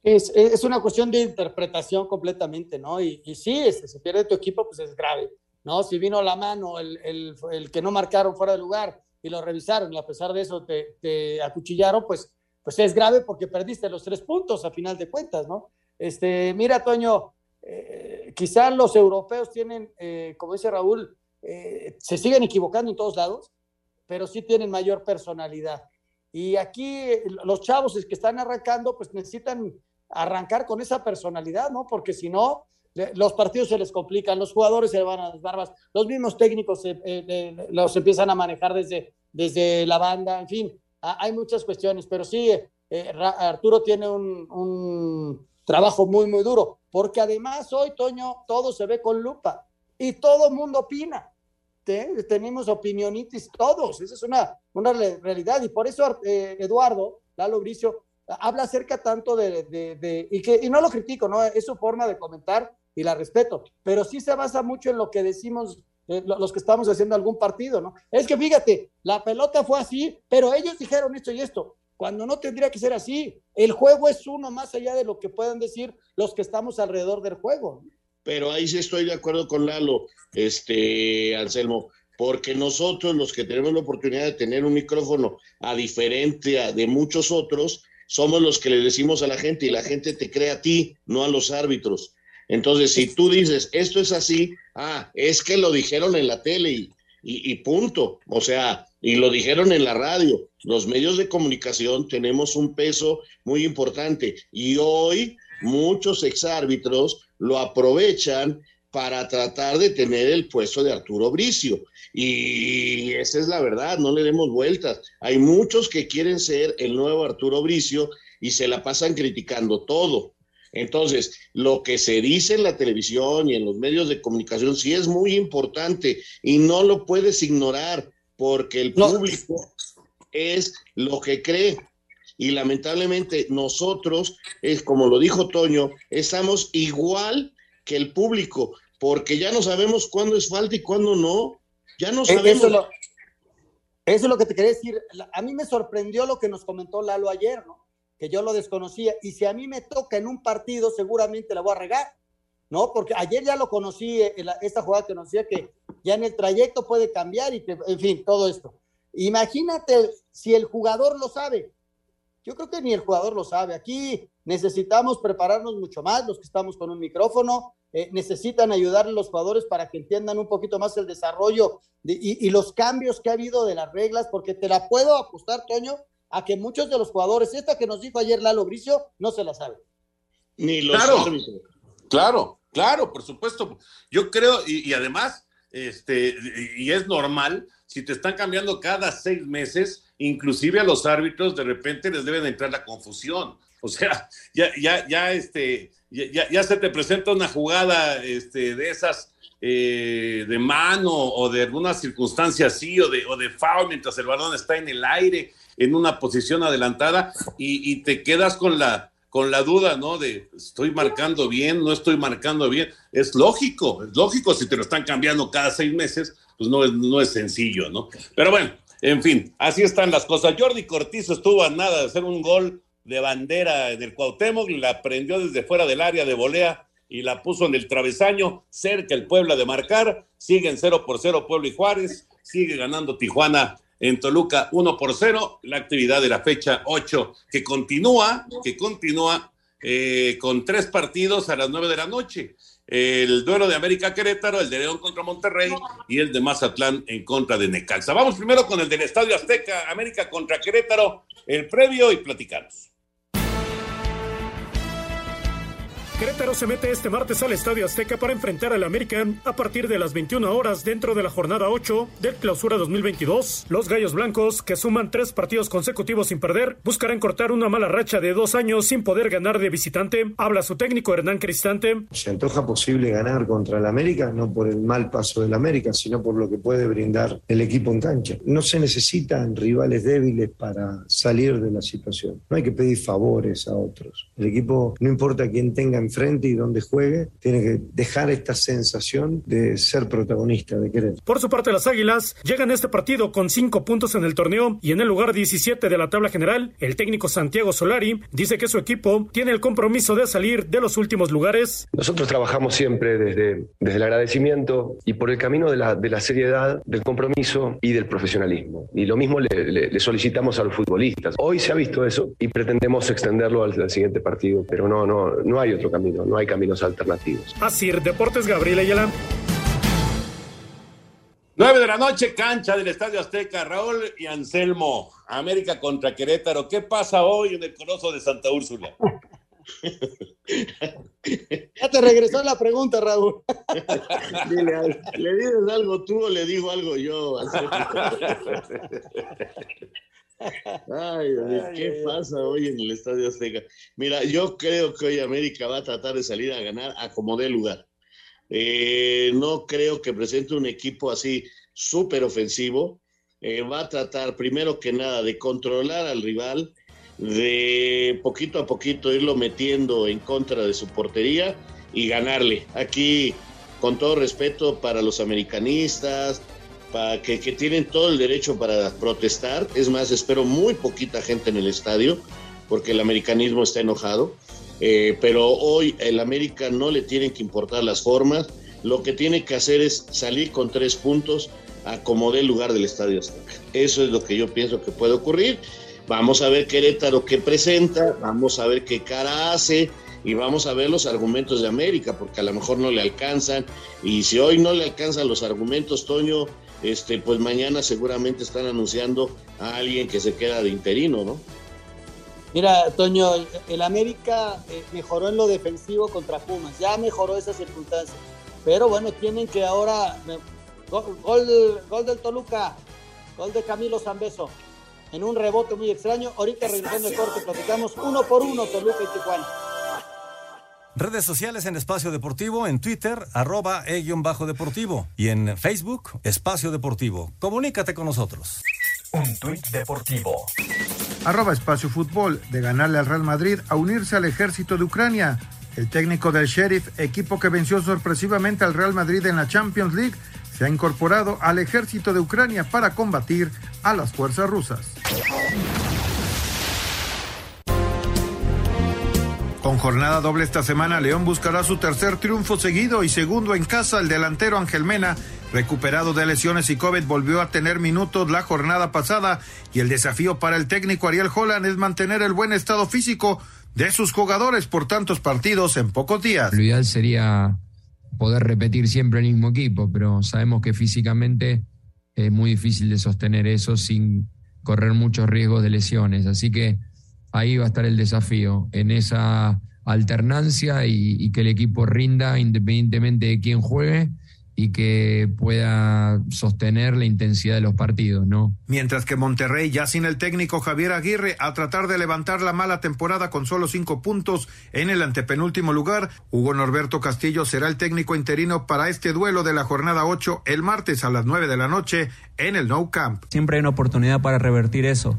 Es, es una cuestión de interpretación completamente, ¿no? Y, y sí, este, si pierde tu equipo, pues es grave, ¿no? Si vino la mano, el, el, el que no marcaron fuera de lugar y lo revisaron y a pesar de eso te, te acuchillaron, pues pues es grave porque perdiste los tres puntos a final de cuentas, ¿no? Este, mira, Toño, eh, quizás los europeos tienen, eh, como dice Raúl, eh, se siguen equivocando en todos lados, pero sí tienen mayor personalidad. Y aquí los chavos que están arrancando, pues necesitan arrancar con esa personalidad, ¿no? Porque si no, los partidos se les complican, los jugadores se van a las barbas, los mismos técnicos los empiezan a manejar desde, desde la banda, en fin, hay muchas cuestiones, pero sí, Arturo tiene un, un trabajo muy, muy duro, porque además hoy, Toño, todo se ve con lupa y todo mundo opina tenemos opinionitis todos, esa es una, una realidad y por eso eh, Eduardo, Lalo Bricio, habla acerca tanto de, de, y que y no lo critico, no es su forma de comentar y la respeto, pero sí se basa mucho en lo que decimos eh, los que estamos haciendo algún partido, ¿no? Es que fíjate, la pelota fue así, pero ellos dijeron esto y esto, cuando no tendría que ser así. El juego es uno más allá de lo que puedan decir los que estamos alrededor del juego. pero ahí sí estoy de acuerdo con Lalo, este, Anselmo, porque nosotros los que tenemos la oportunidad de tener un micrófono a diferente de muchos otros, somos los que le decimos a la gente y la gente te cree a ti, no a los árbitros. Entonces, si tú dices, esto es así, ah, es que lo dijeron en la tele y, y punto. O sea, y lo dijeron en la radio. Los medios de comunicación tenemos un peso muy importante y hoy muchos exárbitros lo aprovechan para tratar de tener el puesto de Arturo Bricio. Y esa es la verdad, no le demos vueltas. Hay muchos que quieren ser el nuevo Arturo Bricio y se la pasan criticando todo. Entonces, lo que se dice en la televisión y en los medios de comunicación sí es muy importante y no lo puedes ignorar porque el público es lo que cree y lamentablemente nosotros, es como lo dijo Toño, estamos igual que el público, porque ya no sabemos cuándo es falta y cuándo no. Ya no e-, sabemos. Eso, eso es lo que te quería decir. A mí me sorprendió lo que nos comentó Lalo ayer, ¿no? Que yo lo desconocía. Y si a mí me toca en un partido, seguramente la voy a regar, ¿no? Porque ayer ya lo conocí, eh, esta jugada que nos decía que ya en el trayecto puede cambiar y que, en fin, todo esto. Imagínate si el jugador lo sabe. Yo creo que ni el jugador lo sabe. Aquí necesitamos prepararnos mucho más, los que estamos con un micrófono, eh, necesitan ayudar a los jugadores para que entiendan un poquito más el desarrollo y, los cambios que ha habido de las reglas, porque te la puedo apostar, Toño, a que muchos de los jugadores, esta que nos dijo ayer Lalo Bricio, no se la saben. Ni los claro, Claro, claro, por supuesto. Yo creo, y, y además, este, y es normal, si te están cambiando cada seis meses, inclusive a los árbitros de repente les deben entrar la confusión. O sea, ya, ya, ya, este, ya, ya se te presenta una jugada este, de esas eh, de mano o de alguna circunstancia así o de, o de foul mientras el balón está en el aire, en una posición adelantada y, y te quedas con la, con la duda, ¿no? De estoy marcando bien, no estoy marcando bien. Es lógico, es lógico si te lo están cambiando cada seis meses, pues no es, no es sencillo, ¿no? Pero bueno, en fin, así están las cosas. Jordi Cortizo estuvo a nada de hacer un gol de bandera del Cuauhtémoc, la prendió desde fuera del área de volea y la puso en el travesaño, cerca el Puebla de marcar. Siguen 0 por 0 Puebla y Juárez, sigue ganando Tijuana en Toluca 1 por 0. La actividad de la fecha 8 que continúa, que continúa eh, con tres partidos a las 9 de la noche el duelo de América Querétaro, el de León contra Monterrey y el de Mazatlán en contra de Necaxa. Vamos primero con el del Estadio Azteca, América contra Querétaro, el previo y platicamos. Querétaro se mete este martes al Estadio Azteca para enfrentar al América a partir de las 21 horas dentro de la jornada 8 del Clausura 2022. Los Gallos Blancos, que suman tres partidos consecutivos sin perder, buscarán cortar una mala racha de dos años sin poder ganar de visitante. Habla su técnico Hernán Cristante. Se antoja posible ganar contra el América, no por el mal paso del América, sino por lo que puede brindar el equipo en cancha. No se necesitan rivales débiles para salir de la situación. No hay que pedir favores a otros. El equipo, no importa quién tenga enfrente y donde juegue, tiene que dejar esta sensación de ser protagonista, de querer. Por su parte, las Águilas llegan a este partido con cinco puntos en el torneo y en el lugar 17 de la tabla general, el técnico Santiago Solari dice que su equipo tiene el compromiso de salir de los últimos lugares. Nosotros trabajamos siempre desde, desde el agradecimiento y por el camino de la, de la seriedad, del compromiso y del profesionalismo. Y lo mismo le, solicitamos a los futbolistas. Hoy se ha visto eso y pretendemos extenderlo al, al siguiente partido, pero no, no, no hay otro camino, no hay caminos alternativos. Así, Deportes Gabriel Ayala. 9 de la noche, cancha del Estadio Azteca, Raúl y Anselmo, América contra Querétaro. ¿Qué pasa hoy en el Coloso de Santa Úrsula? [LAUGHS] ya te regresó la pregunta, Raúl. [LAUGHS] ¿le dices algo tú o le digo algo yo? [LAUGHS] Ay, ¿qué pasa hoy en el Estadio Azteca? Mira, yo creo que hoy América va a tratar de salir a ganar a como dé lugar. Eh, no creo que presente un equipo así súper ofensivo. Eh, va a tratar primero que nada de controlar al rival, de poquito a poquito irlo metiendo en contra de su portería y ganarle. Aquí, con todo respeto para los americanistas, para que, tienen todo el derecho para protestar, es más, espero muy poquita gente en el estadio, porque el americanismo está enojado. Eh, pero hoy el América no le tienen que importar las formas, lo que tiene que hacer es salir con tres puntos a como dé lugar del Estadio Azteca. Eso es lo que yo pienso que puede ocurrir Vamos a ver Querétaro qué presenta, vamos a ver qué cara hace y vamos a ver los argumentos de América, porque a lo mejor no le alcanzan. Y si hoy no le alcanzan los argumentos, Toño, este, pues mañana seguramente están anunciando a alguien que se queda de interino, ¿no? Mira, Toño, el América eh, mejoró en lo defensivo contra Pumas, ya mejoró esa circunstancia. Pero bueno, tienen que ahora. Gol, gol, gol del Toluca, gol de Camilo Zambeso en un rebote muy extraño. Ahorita regresando el corte, platicamos uno por uno Toluca y Tijuana. Redes sociales en Espacio Deportivo, en Twitter, arroba e-deportivo y en Facebook, Espacio Deportivo. Comunícate con nosotros. Un tuit deportivo. Arroba Espacio Fútbol, de ganarle al Real Madrid a unirse al ejército de Ucrania. El técnico del Sheriff, equipo que venció sorpresivamente al Real Madrid en la Champions League, se ha incorporado al ejército de Ucrania para combatir a las fuerzas rusas. Con jornada doble esta semana, León buscará su tercer triunfo seguido y segundo en casa. El delantero Ángel Mena, recuperado de lesiones y COVID, volvió a tener minutos la jornada pasada y el desafío para el técnico Ariel Holland es mantener el buen estado físico de sus jugadores por tantos partidos en pocos días. Lo ideal sería poder repetir siempre el mismo equipo, pero sabemos que físicamente es muy difícil de sostener eso sin correr muchos riesgos de lesiones. Así que ahí va a estar el desafío, en esa alternancia y, y que el equipo rinda independientemente de quién juegue y que pueda sostener la intensidad de los partidos, ¿no? Mientras que Monterrey, ya sin el técnico Javier Aguirre, a tratar de levantar la mala temporada con solo cinco puntos en el antepenúltimo lugar, Hugo Norberto Castillo será el técnico interino para este duelo de la jornada 8 el martes a las 9 de la noche en el Nou Camp. Siempre hay una oportunidad para revertir eso.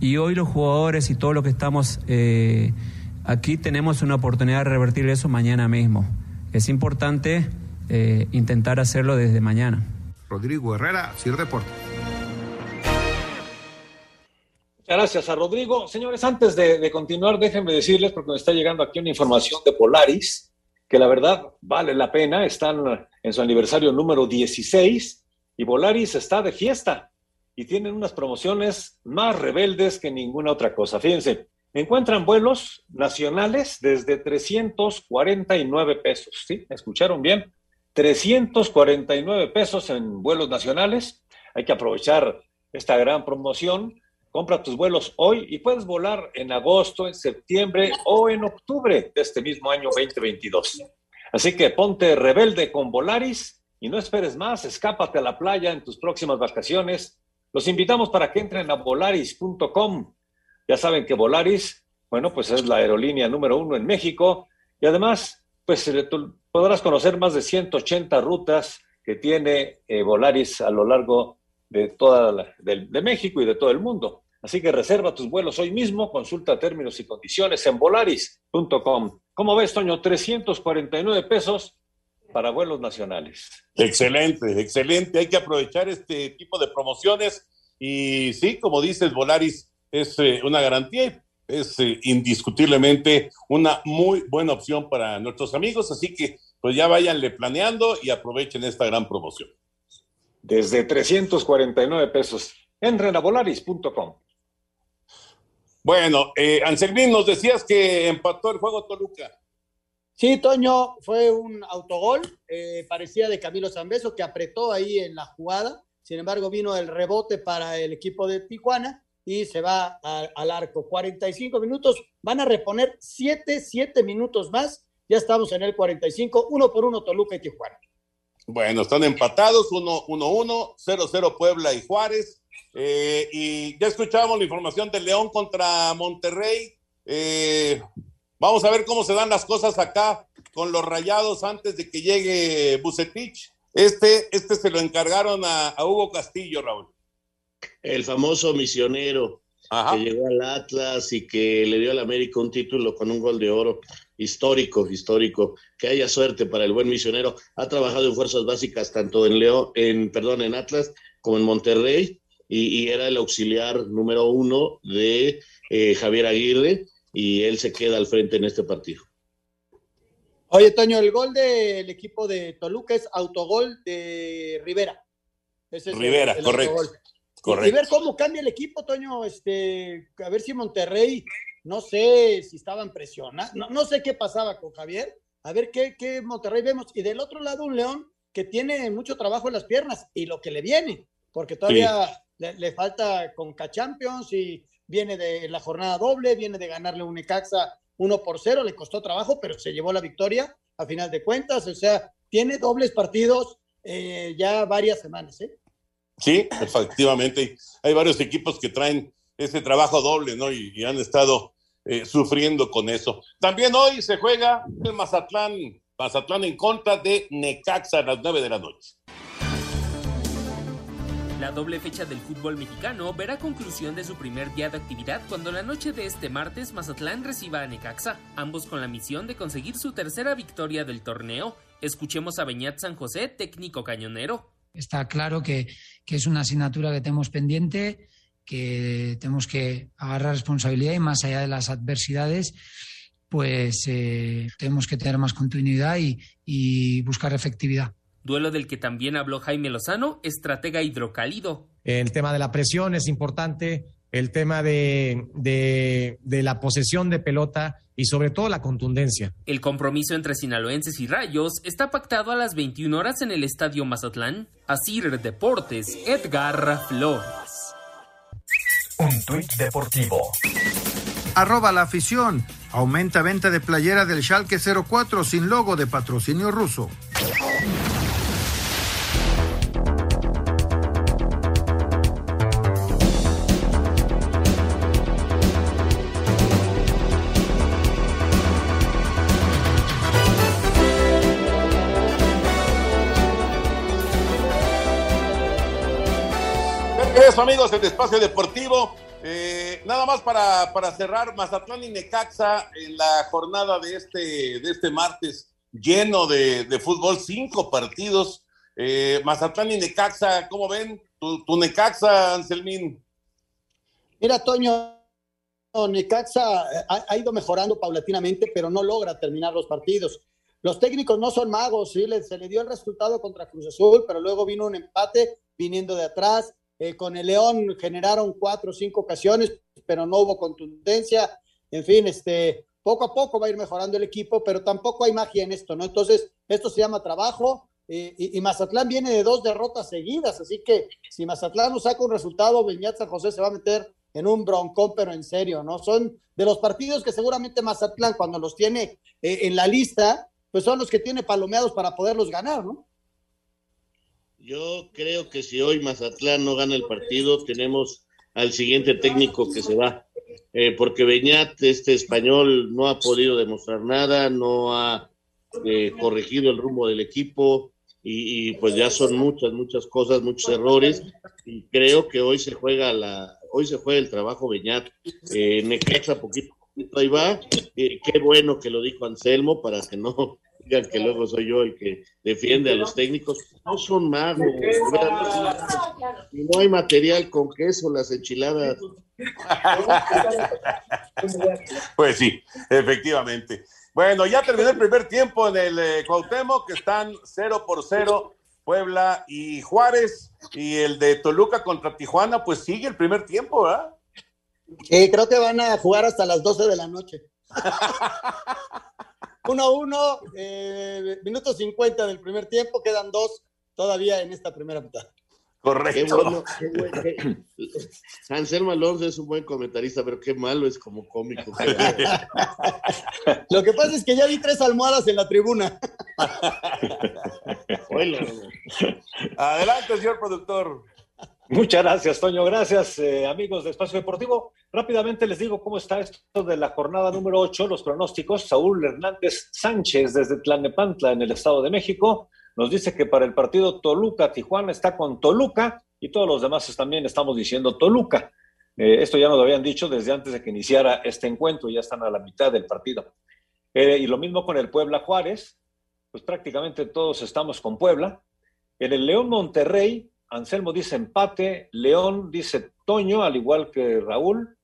Y hoy los jugadores y todos los que estamos eh, aquí tenemos una oportunidad de revertir eso mañana mismo. Es importante eh, intentar hacerlo desde mañana. Rodrigo Herrera, Sir Deportes. Muchas gracias a Rodrigo. Señores, antes de, continuar, déjenme decirles, porque me está llegando aquí una información de Polaris, que la verdad vale la pena. Están en su aniversario número 16 y Polaris está de fiesta y tienen unas promociones más rebeldes que ninguna otra cosa. Fíjense, encuentran vuelos nacionales desde 349 pesos. ¿Sí? ¿Escucharon bien? 349 pesos en vuelos nacionales. Hay que aprovechar esta gran promoción. Compra tus vuelos hoy y puedes volar en agosto, en septiembre o en octubre de este mismo año 2022. Así que ponte rebelde con Volaris y no esperes más, escápate a la playa en tus próximas vacaciones. Los invitamos para que entren a volaris.com. Ya saben que Volaris, bueno, pues es la aerolínea número uno en México y además, pues podrás conocer más de 180 rutas que tiene eh, Volaris a lo largo de toda de, México y de todo el mundo. Así que reserva tus vuelos hoy mismo, consulta términos y condiciones en volaris.com. ¿Cómo ves, Toño? 349 pesos para vuelos nacionales. Excelente, excelente. Hay que aprovechar este tipo de promociones y sí, como dices, Volaris es eh, una garantía es eh, indiscutiblemente una muy buena opción para nuestros amigos, así que pues ya váyanle planeando y aprovechen esta gran promoción. Desde 349 pesos en renavolaris.com. Bueno, eh, Anselmín, nos decías que empató el juego Toluca. Sí, Toño, fue un autogol, eh, parecía de Camilo Zambeso, que apretó ahí en la jugada, sin embargo vino el rebote para el equipo de Tijuana y se va al arco. 45 minutos, van a reponer 7, 7 minutos más. Ya estamos en el 45, uno por uno Toluca y Tijuana. Bueno, están empatados, 1-1, 0-0 Puebla y Juárez. Eh, y ya escuchábamos la información de León contra Monterrey. Eh, vamos a ver cómo se dan las cosas acá con los rayados antes de que llegue Bucetich. Este, este se lo encargaron a, a Hugo Castillo, Raúl el famoso misionero que llegó al Atlas y que le dio al América un título con un gol de oro histórico, histórico. Que haya suerte para el buen misionero. Ha trabajado en fuerzas básicas tanto en León, en perdón, en Atlas como en Monterrey y, era el auxiliar número uno de eh, Javier Aguirre y él se queda al frente en este partido. Oye, Toño, el gol del equipo de Toluca es autogol de Rivera. Rivera, correcto. Y ver cómo cambia el equipo, Toño. Este, a ver si Monterrey, no sé si estaban presionados, no, sé qué pasaba con Javier. A ver qué, qué Monterrey vemos. Y del otro lado, un León que tiene mucho trabajo en las piernas y lo que le viene, porque todavía le, falta con Champions y viene de la jornada doble, viene de ganarle un Necaxa 1 por 0, le costó trabajo, pero se llevó la victoria a final de cuentas. O sea, tiene dobles partidos eh, ya varias semanas, ¿eh? Sí, efectivamente. Hay varios equipos que traen ese trabajo doble, ¿no? Y, han estado eh, sufriendo con eso. También hoy se juega el Mazatlán, Mazatlán en contra de Necaxa a las nueve de la noche. La doble fecha del fútbol mexicano verá conclusión de su primer día de actividad cuando la noche de este martes Mazatlán reciba a Necaxa, ambos con la misión de conseguir su tercera victoria del torneo. Escuchemos a Beñat San José, técnico cañonero. Está claro que, es una asignatura que tenemos pendiente, que tenemos que agarrar responsabilidad y más allá de las adversidades, pues eh, tenemos que tener más continuidad y, buscar efectividad. Duelo del que también habló Jaime Lozano, estratega hidrocálido. El tema de la presión es importante, el tema de, de la posesión de pelota y sobre todo la contundencia. El compromiso entre sinaloenses y rayos está pactado a las 21 horas en el Estadio Mazatlán. Asir Deportes, Edgar Flores. Un tuit deportivo. Arroba la afición. Aumenta venta de playera del Schalke 04 sin logo de patrocinio ruso. Amigos, el espacio deportivo. Eh, nada más para, para, cerrar, Mazatlán y Necaxa en la jornada de este, de este martes, lleno de, fútbol, cinco partidos. Eh, Mazatlán y Necaxa, ¿cómo ven? ¿Tu, Necaxa, Anselmín? Mira, Toño, Necaxa ha, ido mejorando paulatinamente, pero no logra terminar los partidos. Los técnicos no son magos, sí, se le dio el resultado contra Cruz Azul, pero luego vino un empate viniendo de atrás eh, con el León generaron cuatro o cinco ocasiones, pero no hubo contundencia. En fin, este, poco a poco va a ir mejorando el equipo, pero tampoco hay magia en esto, ¿no? Entonces, esto se llama trabajo. Eh, y, Mazatlán viene de dos derrotas seguidas, así que si Mazatlán no saca un resultado, Beñat San José se va a meter en un broncón, pero en serio, ¿no? Son de los partidos que seguramente Mazatlán, cuando los tiene eh, en la lista, pues son los que tiene palomeados para poderlos ganar, ¿no? Yo creo que si hoy Mazatlán no gana el partido, tenemos al siguiente técnico que se va. Eh, porque Beñat, este español, no ha podido demostrar nada, no ha eh, corregido el rumbo del equipo y, pues ya son muchas, muchas cosas, muchos errores. Y creo que hoy se juega la, hoy se juega el trabajo Beñat. Eh, Necaxa poquito, poquito ahí va. Eh, qué bueno que lo dijo Anselmo para que no digan que luego soy yo el que defiende a los técnicos. No son magos. Y no hay material con queso, las enchiladas. Pues sí, efectivamente. Bueno, ya terminó el primer tiempo en el eh, Cuauhtémoc, que están 0 por 0 Puebla y Juárez. Y el de Toluca contra Tijuana, pues sigue el primer tiempo, ¿verdad? creo que van a jugar hasta las 12 de la noche. [LAUGHS] 1-1, eh, minuto 50 del primer tiempo, quedan dos todavía en esta primera mitad. Correcto. [LAUGHS] Anselmo Alonso es un buen comentarista, pero qué malo es como cómico. [LAUGHS] Lo que pasa es que ya vi tres almohadas en la tribuna. [LAUGHS] Adelante, señor productor. Muchas gracias, Toño. Gracias, eh, amigos de Espacio Deportivo. Rápidamente les digo cómo está esto de la jornada número 8, los pronósticos. Saúl Hernández Sánchez desde Tlanepantla, en el Estado de México, nos dice que para el partido Toluca-Tijuana está con Toluca y todos los demás también estamos diciendo Toluca. Eh, esto ya nos lo habían dicho desde antes de que iniciara este encuentro, ya están a la mitad del partido. Eh, y lo mismo con el Puebla Juárez, pues prácticamente todos estamos con Puebla. En el León Monterrey, Anselmo dice empate, León dice Toño, al igual que Raúl,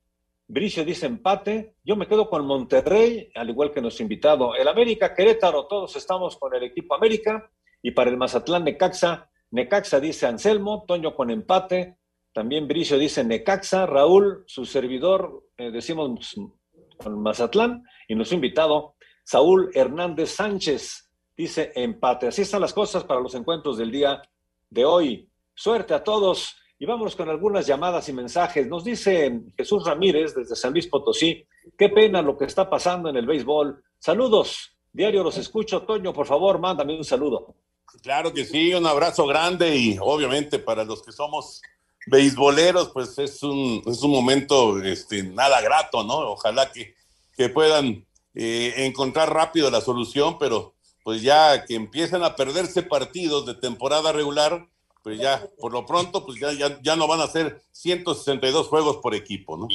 Bricio dice empate, yo me quedo con Monterrey, al igual que nuestro invitado, el América Querétaro, todos estamos con el equipo América, y para el Mazatlán Necaxa, Necaxa dice Anselmo, Toño con empate, también Bricio dice Necaxa, Raúl, su servidor, eh, decimos con Mazatlán, y nuestro invitado, Saúl Hernández Sánchez, dice empate. Así están las cosas para los encuentros del día de hoy. Suerte a todos y vamos con algunas llamadas y mensajes. Nos dice Jesús Ramírez desde San Luis Potosí, qué pena lo que está pasando en el béisbol. Saludos, diario los escucho. Toño, por favor, mándame un saludo. Claro que sí, un abrazo grande y obviamente para los que somos beisboleros, pues es un, es un momento este, nada grato, ¿no? Ojalá que, que puedan eh, encontrar rápido la solución, pero pues ya que empiecen a perderse partidos de temporada regular, pues ya, por lo pronto, pues ya, ya, ya no van a ser 162 juegos por equipo, ¿no?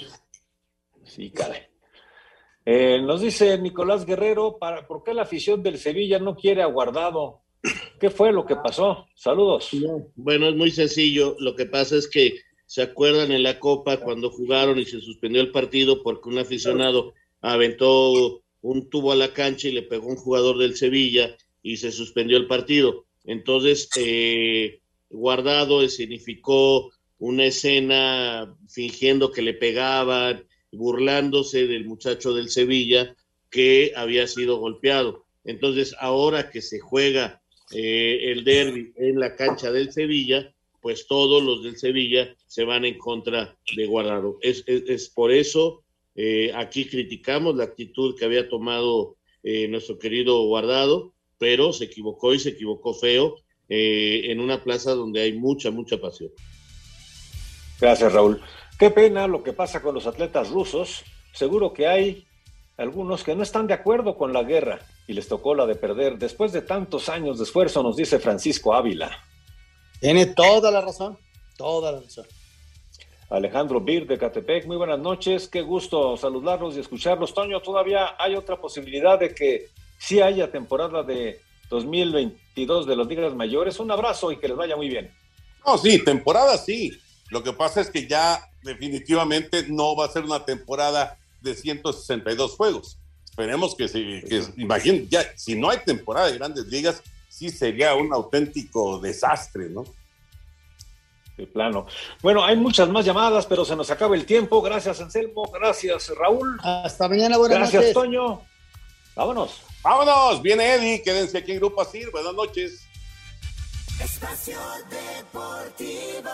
Sí, caray. Eh, nos dice Nicolás Guerrero, ¿para, ¿por qué la afición del Sevilla no quiere aguardado? ¿Qué fue lo que pasó? Saludos. Bueno, es muy sencillo. Lo que pasa es que se acuerdan en la Copa cuando jugaron y se suspendió el partido porque un aficionado aventó un tubo a la cancha y le pegó un jugador del Sevilla y se suspendió el partido. Entonces, eh, Guardado significó una escena fingiendo que le pegaban, burlándose del muchacho del Sevilla que había sido golpeado. Entonces, ahora que se juega eh, el derby en la cancha del Sevilla, pues todos los del Sevilla se van en contra de Guardado. Es, por eso eh, aquí criticamos la actitud que había tomado eh, nuestro querido Guardado, pero se equivocó y se equivocó feo eh, en una plaza donde hay mucha, mucha pasión. Gracias, Raúl. Qué pena lo que pasa con los atletas rusos. Seguro que hay algunos que no están de acuerdo con la guerra y les tocó la de perder después de tantos años de esfuerzo, nos dice Francisco Ávila. Tiene toda la razón, toda la razón. Alejandro Bir de Catepec, muy buenas noches, qué gusto saludarlos y escucharlos. Toño, todavía hay otra posibilidad de que sí haya temporada de 2022 de los ligas mayores. Un abrazo y que les vaya muy bien. No, sí, temporada sí. Lo que pasa es que ya definitivamente no va a ser una temporada de 162 juegos. Esperemos que se, que, ya, si no hay temporada de grandes ligas, sí sería un auténtico desastre, ¿no? De plano. Bueno, hay muchas más llamadas, pero se nos acaba el tiempo. Gracias, Anselmo. Gracias, Raúl. Hasta mañana, buenas Gracias, noches. Toño. Vámonos. Vámonos, viene Eddie, quédense aquí en Grupo Asir, buenas noches. Espacio Deportivo.